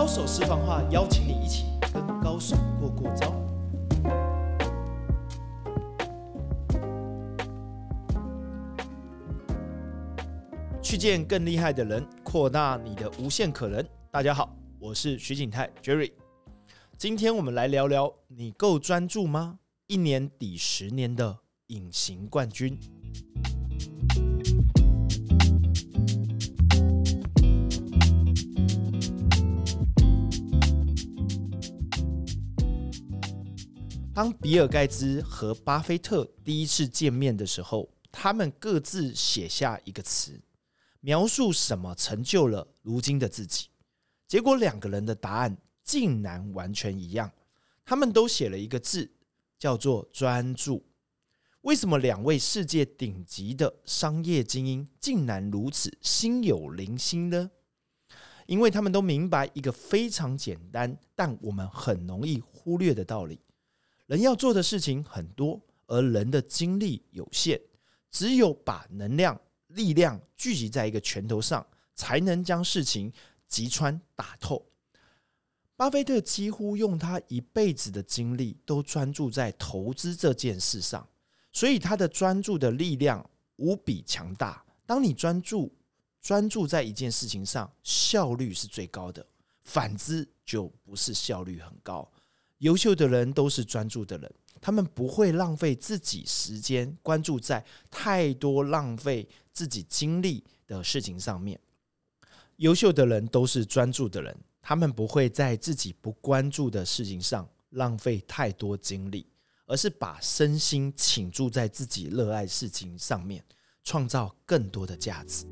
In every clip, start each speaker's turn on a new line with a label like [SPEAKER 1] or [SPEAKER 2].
[SPEAKER 1] 高手私房话，邀请你一起跟高手过过招。去见更厉害的人，扩大你的无限可能。大家好，我是徐景泰 Jerry。今天我们来聊聊，你够专注吗？一年抵十年的隐形冠军。当比尔盖茨和巴菲特第一次见面的时候，他们各自写下一个词，描述什么成就了如今的自己。结果两个人的答案竟然完全一样，他们都写了一个字，叫做专注。为什么两位世界顶级的商业精英竟然如此心有灵犀呢？因为他们都明白一个非常简单，但我们很容易忽略的道理。人要做的事情很多，而人的精力有限，只有把能量、力量聚集在一个拳头上，才能将事情击穿、打透。巴菲特几乎用他一辈子的精力都专注在投资这件事上，所以他的专注的力量无比强大。当你专注专注在一件事情上，效率是最高的；反之，就不是效率很高。优秀的人都是专注的人，他们不会浪费自己时间关注在太多浪费自己精力的事情上面。优秀的人都是专注的人，他们不会在自己不关注的事情上浪费太多精力，而是把身心倾注在自己热爱事情上面，创造更多的价值。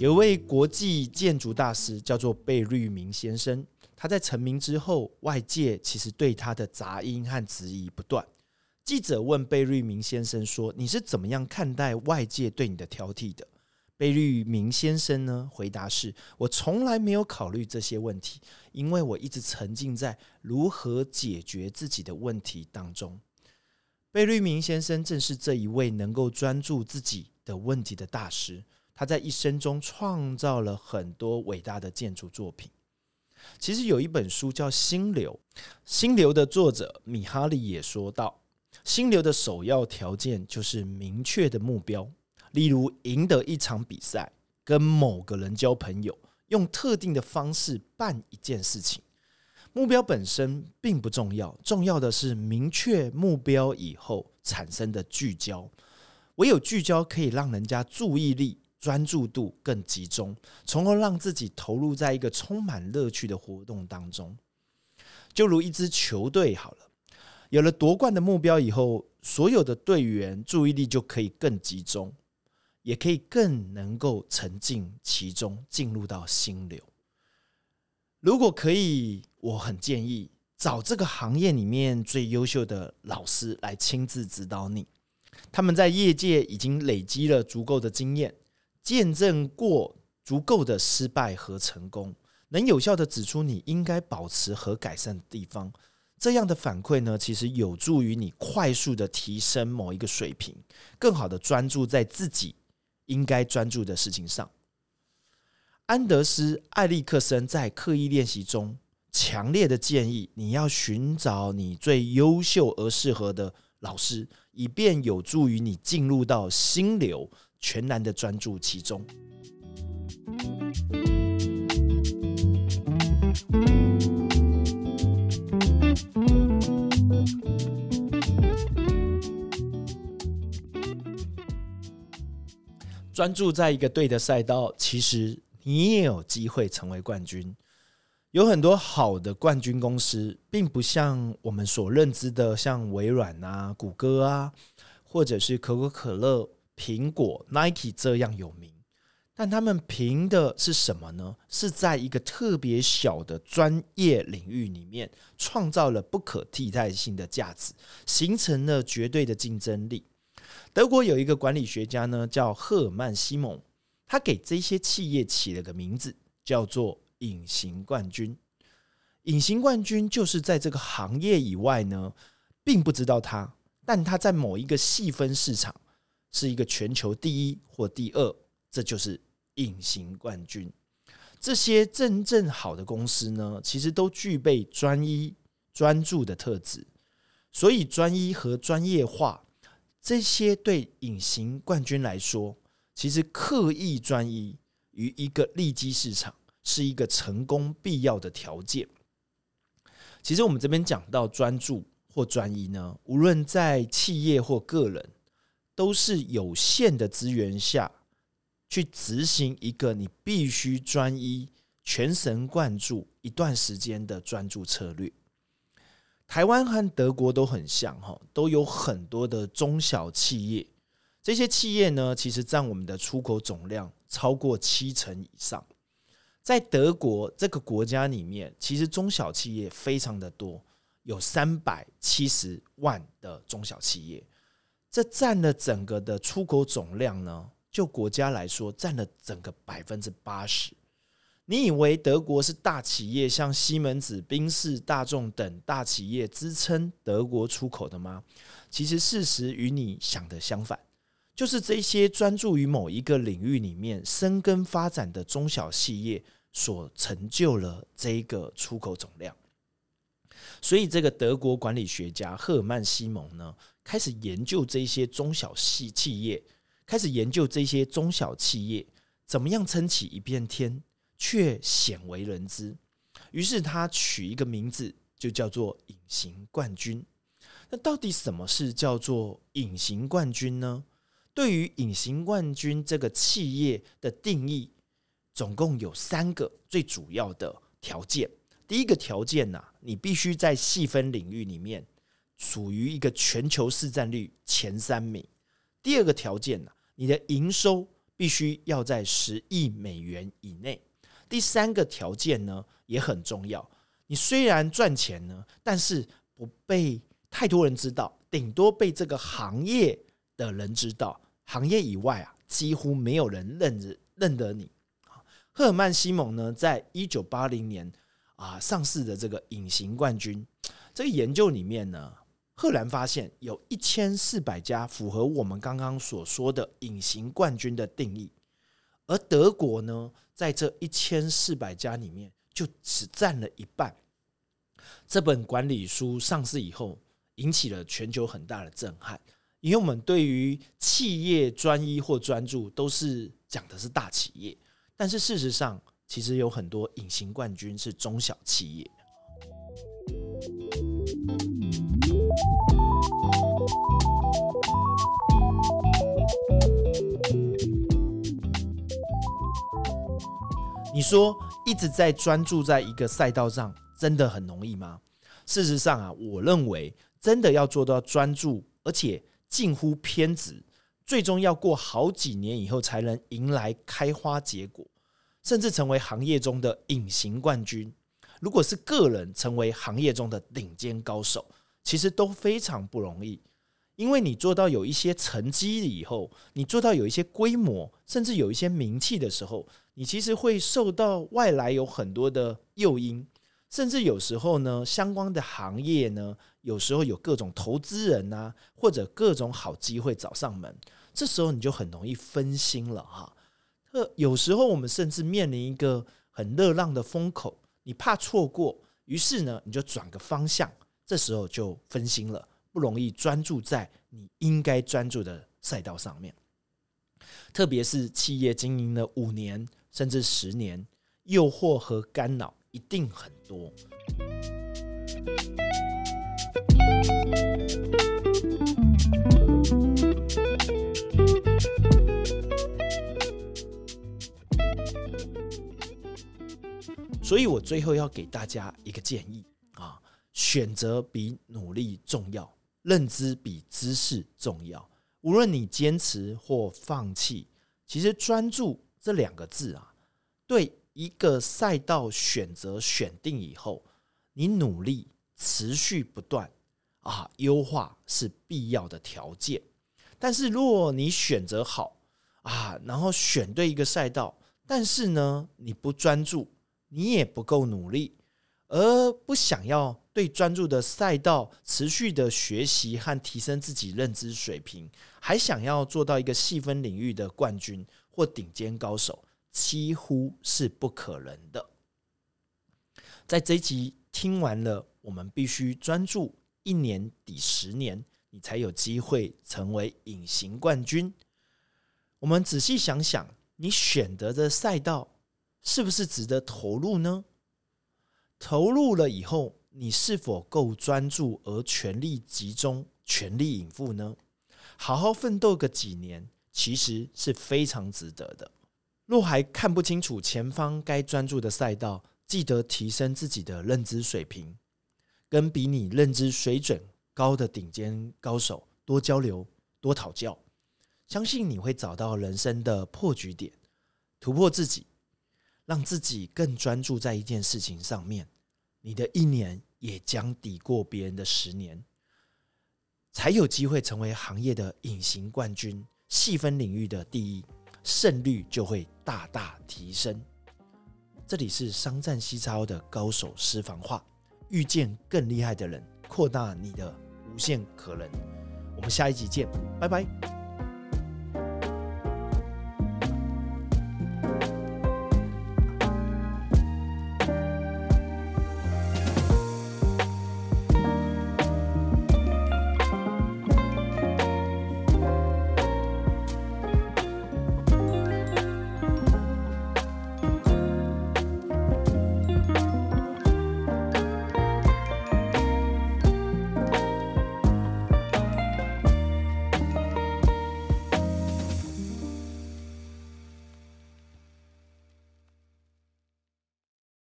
[SPEAKER 1] 有位国际建筑大师叫做贝聿铭先生，他在成名之后，外界其实对他的杂音和质疑不断。记者问贝聿铭先生说：“你是怎么样看待外界对你的挑剔的？”贝聿铭先生呢回答是：“我从来没有考虑这些问题，因为我一直沉浸在如何解决自己的问题当中。”贝聿铭先生正是这一位能够专注自己的问题的大师。他在一生中创造了很多伟大的建筑作品。其实有一本书叫《心流》，《心流》的作者米哈里也说到，心流的首要条件就是明确的目标，例如赢得一场比赛、跟某个人交朋友、用特定的方式办一件事情。目标本身并不重要，重要的是明确目标以后产生的聚焦。唯有聚焦，可以让人家注意力。专注度更集中，从而让自己投入在一个充满乐趣的活动当中。就如一支球队好了，有了夺冠的目标以后，所有的队员注意力就可以更集中，也可以更能够沉浸其中，进入到心流。如果可以，我很建议找这个行业里面最优秀的老师来亲自指导你。他们在业界已经累积了足够的经验。见证过足够的失败和成功，能有效的指出你应该保持和改善的地方。这样的反馈呢，其实有助于你快速的提升某一个水平，更好的专注在自己应该专注的事情上。安德斯·艾利克森在刻意练习中强烈的建议，你要寻找你最优秀而适合的老师，以便有助于你进入到心流。全然的专注其中，专注在一个对的赛道，其实你也有机会成为冠军。有很多好的冠军公司，并不像我们所认知的，像微软啊、谷歌啊，或者是可口可乐。苹果、Nike 这样有名，但他们凭的是什么呢？是在一个特别小的专业领域里面，创造了不可替代性的价值，形成了绝对的竞争力。德国有一个管理学家呢，叫赫尔曼·西蒙，他给这些企业起了个名字，叫做“隐形冠军”。隐形冠军就是在这个行业以外呢，并不知道他，但他在某一个细分市场是一个全球第一或第二，这就是隐形冠军。这些真正好的公司呢，其实都具备专一、专注的特质，所以专一和专业化这些对隐形冠军来说，其实刻意专一于一个利基市场是一个成功必要的条件。其实我们这边讲到专注或专一呢，无论在企业或个人，都是有限的资源下去执行一个你必须专一、全神贯注一段时间的专注策略。台湾和德国都很像哈，都有很多的中小企业，这些企业呢，其实占我们的出口总量超过七成以上。在德国这个国家里面，其实中小企业非常的多，有三百七十万的中小企业，这占了整个的出口总量呢。就国家来说，占了整个百分之八十。你以为德国是大企业，像西门子、宾士、大众等大企业支撑德国出口的吗？其实事实与你想的相反，就是这些专注于某一个领域里面深耕发展的中小企业。所成就了这个出口总量，所以这个德国管理学家赫尔曼·西蒙呢，开始研究这些中小企企业，开始研究这些中小企业怎么样撑起一片天，却鲜为人知。于是他取一个名字，就叫做“隐形冠军”。那到底什么是叫做隐形冠军呢？对于隐形冠军这个企业的定义。总共有三个最主要的条件。第一个条件呢，你必须在细分领域里面属于一个全球市占率前三名。第二个条件呢，你的营收必须要在十亿美元以内。第三个条件呢也很重要，你虽然赚钱呢，但是不被太多人知道，顶多被这个行业的人知道，行业以外啊，几乎没有人认认认得你。赫尔曼·西蒙呢，在一九八零年啊上市的这个隐形冠军这个研究里面呢，赫然发现有一千四百家符合我们刚刚所说的隐形冠军的定义，而德国呢，在这一千四百家里面就只占了一半。这本管理书上市以后，引起了全球很大的震撼，因为我们对于企业专一或专注，都是讲的是大企业。但是事实上，其实有很多隐形冠军是中小企业。你说一直在专注在一个赛道上，真的很容易吗？事实上啊，我认为真的要做到专注，而且近乎偏执。最终要过好几年以后才能迎来开花结果，甚至成为行业中的隐形冠军。如果是个人成为行业中的顶尖高手，其实都非常不容易。因为你做到有一些成绩以后，你做到有一些规模，甚至有一些名气的时候，你其实会受到外来有很多的诱因，甚至有时候呢，相关的行业呢，有时候有各种投资人啊，或者各种好机会找上门。这时候你就很容易分心了哈。特有时候我们甚至面临一个很热浪的风口，你怕错过，于是呢你就转个方向，这时候就分心了，不容易专注在你应该专注的赛道上面。特别是企业经营了五年甚至十年，诱惑和干扰一定很多。所以我最后要给大家一个建议啊，选择比努力重要，认知比知识重要。无论你坚持或放弃，其实专注这两个字啊，对一个赛道选择选定以后，你努力持续不断啊，优化是必要的条件。但是如果你选择好啊，然后选对一个赛道，但是呢，你不专注。你也不够努力，而不想要对专注的赛道持续的学习和提升自己认知水平，还想要做到一个细分领域的冠军或顶尖高手，几乎是不可能的。在这一集听完了，我们必须专注一年抵十年，你才有机会成为隐形冠军。我们仔细想想，你选择的赛道是不是值得投入呢？投入了以后，你是否够专注而全力集中、全力以赴呢？好好奋斗个几年，其实是非常值得的。若还看不清楚前方该专注的赛道，记得提升自己的认知水平，跟比你认知水准高的顶尖高手多交流、多讨教，相信你会找到人生的破局点，突破自己。让自己更专注在一件事情上面，你的一年也将抵过别人的十年，才有机会成为行业的隐形冠军，细分领域的第一，胜率就会大大提升。这里是商战西超的高手私房话，遇见更厉害的人，扩大你的无限可能。我们下一集见，拜拜。